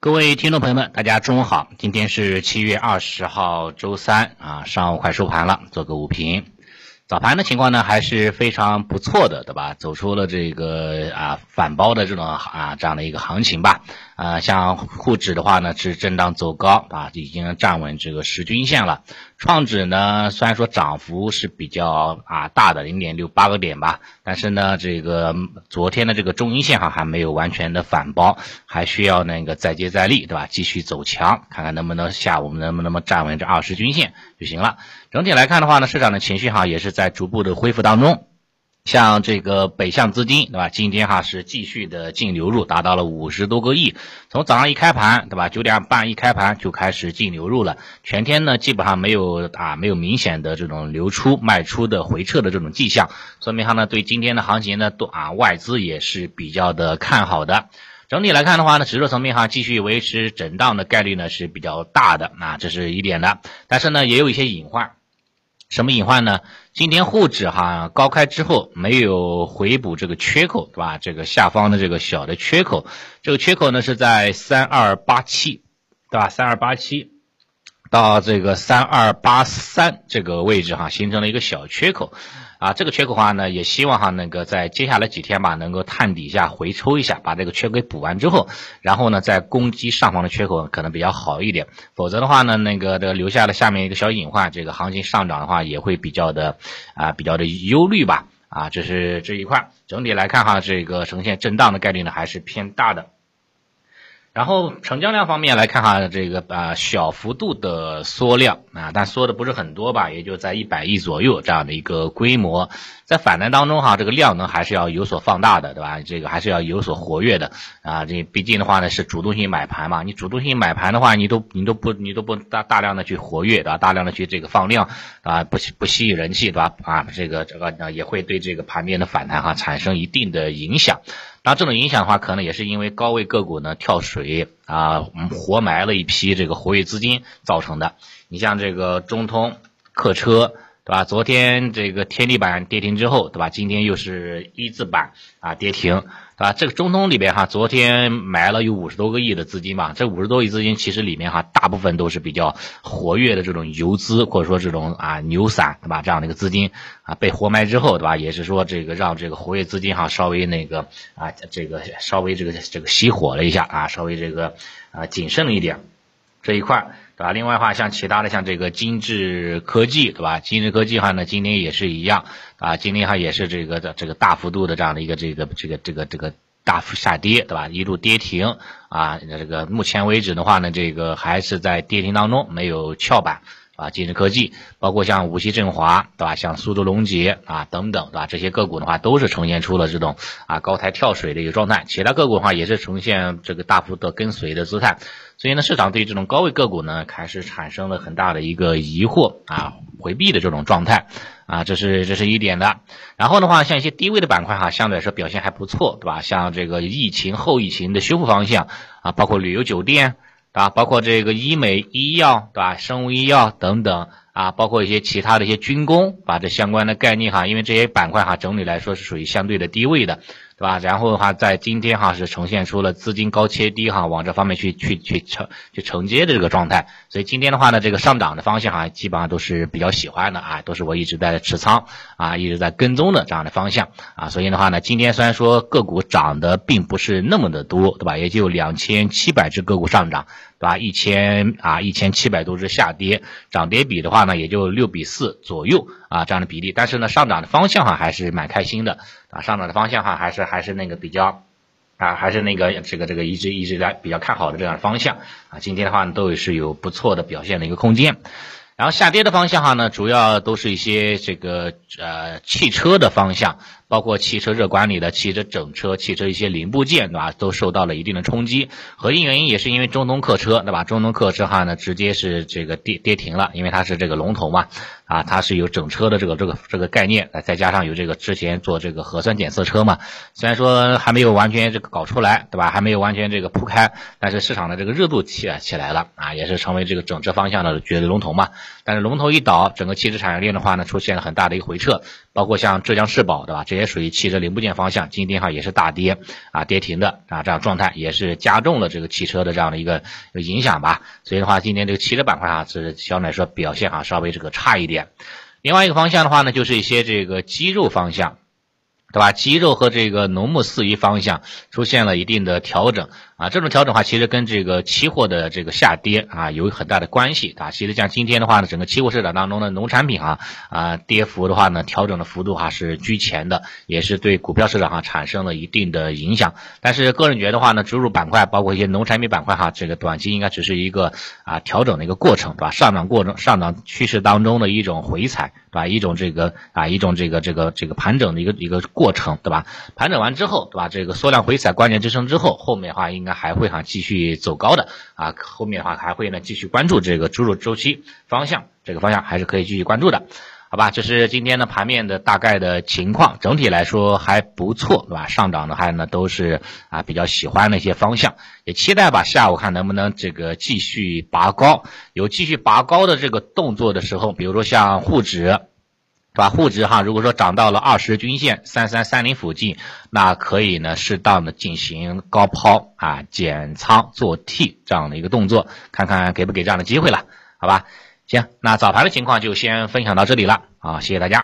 各位听众朋友们，大家中午好，今天是七月二十号，周三啊，上午快收盘了，做个午评。早盘的情况呢还是非常不错的，对吧？走出了这个啊反包的这种啊这样的一个行情吧。啊，像沪指的话呢是震荡走高啊，已经站稳这个十均线了。创指呢虽然说涨幅是比较啊大的零点六八个点吧，但是呢这个昨天的这个中阴线哈还没有完全的反包，还需要那个再接再厉，对吧？继续走强，看看能不能下午能不能站稳这二十均线就行了。整体来看的话呢，市场的情绪哈也是在逐步的恢复当中。像这个北向资金，对吧？今天哈是继续的净流入，达到了五十多个亿。从早上一开盘，对吧？九点半一开盘就开始净流入了，全天呢基本上没有啊没有明显的这种流出卖出的回撤的这种迹象，说明哈呢对今天的行情呢都啊外资也是比较的看好的。整体来看的话呢，指数层面哈继续维持震荡的概率呢是比较大的啊，这是一点的。但是呢也有一些隐患。什么隐患呢？今天沪指哈高开之后没有回补这个缺口，对吧？这个下方的这个小的缺口，这个缺口呢是在三二八七，对吧？三二八七到这个三二八三这个位置哈，形成了一个小缺口。啊，这个缺口的话呢，也希望哈那个在接下来几天吧，能够探底下回抽一下，把这个缺口给补完之后，然后呢再攻击上方的缺口可能比较好一点。否则的话呢，那个这留下了下面一个小隐患，这个行情上涨的话也会比较的啊比较的忧虑吧。啊，这是这一块。整体来看哈，这个呈现震荡的概率呢还是偏大的。然后成交量方面来看哈，这个啊小幅度的缩量啊，但缩的不是很多吧，也就在一百亿左右这样的一个规模。在反弹当中哈，这个量能还是要有所放大的，对吧？这个还是要有所活跃的啊。这毕竟的话呢是主动性买盘嘛，你主动性买盘的话，你都你都不你都不大大量的去活跃，对吧？大量的去这个放量啊，不不吸引人气，对吧？啊，这个这个也会对这个盘面的反弹哈产生一定的影响。然后这种影响的话，可能也是因为高位个股呢跳水啊，活埋了一批这个活跃资金造成的。你像这个中通客车。对吧？昨天这个天地板跌停之后，对吧？今天又是一字板啊跌停，对吧？这个中通里边哈，昨天埋了有五十多个亿的资金吧，这五十多亿资金其实里面哈，大部分都是比较活跃的这种游资或者说这种啊牛散，对吧？这样的一个资金啊被活埋之后，对吧？也是说这个让这个活跃资金哈稍微那个啊这个稍微这个这个熄火了一下啊，稍微这个啊谨慎了一点这一块。对吧？另外的话，像其他的，像这个金智科技，对吧？金智科技的话呢，今天也是一样啊，今天哈也是这个的这个大幅度的这样的一个这个这个这个这个大幅下跌，对吧？一路跌停啊，这个目前为止的话呢，这个还是在跌停当中，没有翘板。啊，精致科技，包括像无锡振华，对吧？像苏州龙杰啊等等，对吧？这些个股的话，都是呈现出了这种啊高台跳水的一个状态。其他个股的话，也是呈现这个大幅的跟随的姿态。所以呢，市场对于这种高位个股呢，开始产生了很大的一个疑惑啊，回避的这种状态啊，这是这是一点的。然后的话，像一些低位的板块哈，相对来说表现还不错，对吧？像这个疫情后疫情的修复方向啊，包括旅游酒店。啊，包括这个医美、医药，对吧？生物医药等等啊，包括一些其他的一些军工，把这相关的概念哈，因为这些板块哈，整体来说是属于相对的低位的。对吧？然后的话，在今天哈是呈现出了资金高切低哈，往这方面去去去承去承接的这个状态。所以今天的话呢，这个上涨的方向哈，基本上都是比较喜欢的啊，都是我一直在持仓啊，一直在跟踪的这样的方向啊。所以的话呢，今天虽然说个股涨的并不是那么的多，对吧？也就两千七百只个股上涨，对吧？一千啊一千七百多只下跌，涨跌比的话呢，也就六比四左右啊这样的比例。但是呢，上涨的方向哈还是蛮开心的。啊，上涨的方向哈，还是还是那个比较，啊，还是那个这个这个一直一直在比较看好的这样的方向啊，今天的话呢，都是有不错的表现的一个空间。然后下跌的方向哈呢，主要都是一些这个呃汽车的方向。包括汽车热管理的汽车整车、汽车一些零部件，对吧？都受到了一定的冲击。核心原因也是因为中东客车，对吧？中东客车哈呢，直接是这个跌跌停了，因为它是这个龙头嘛，啊，它是有整车的这个这个这个概念，再加上有这个之前做这个核酸检测车嘛，虽然说还没有完全这个搞出来，对吧？还没有完全这个铺开，但是市场的这个热度起起来了啊，也是成为这个整车方向的绝对龙头嘛。但是龙头一倒，整个汽车产业链的话呢，出现了很大的一个回撤。包括像浙江世宝，对吧？这些属于汽车零部件方向，今天哈也是大跌啊，跌停的啊，这样状态也是加重了这个汽车的这样的一个影响吧。所以的话，今天这个汽车板块啊是相对来说表现啊稍微这个差一点。另外一个方向的话呢，就是一些这个肌肉方向。对吧？肌肉和这个农牧饲鱼方向出现了一定的调整啊，这种调整的话，其实跟这个期货的这个下跌啊有很大的关系啊。其实像今天的话呢，整个期货市场当中的农产品啊啊跌幅的话呢，调整的幅度哈是居前的，也是对股票市场哈产生了一定的影响。但是个人觉得的话呢，猪肉板块包括一些农产品板块哈，这个短期应该只是一个啊调整的一个过程，对吧？上涨过程、上涨趋势当中的一种回踩。对吧？一种这个啊，一种这个这个这个盘整的一个一个过程，对吧？盘整完之后，对吧？这个缩量回踩关键支撑之后，后面的话应该那还会哈继续走高的啊。后面的话还会呢继续关注这个猪肉周期方向，这个方向还是可以继续关注的。好吧，这是今天的盘面的大概的情况，整体来说还不错，对吧？上涨的还呢都是啊比较喜欢的一些方向，也期待吧下午看能不能这个继续拔高，有继续拔高的这个动作的时候，比如说像沪指，把？沪指哈，如果说涨到了二十均线三三三零附近，那可以呢适当的进行高抛啊减仓做 T 这样的一个动作，看看给不给这样的机会了，好吧？行，那早盘的情况就先分享到这里了，啊，谢谢大家。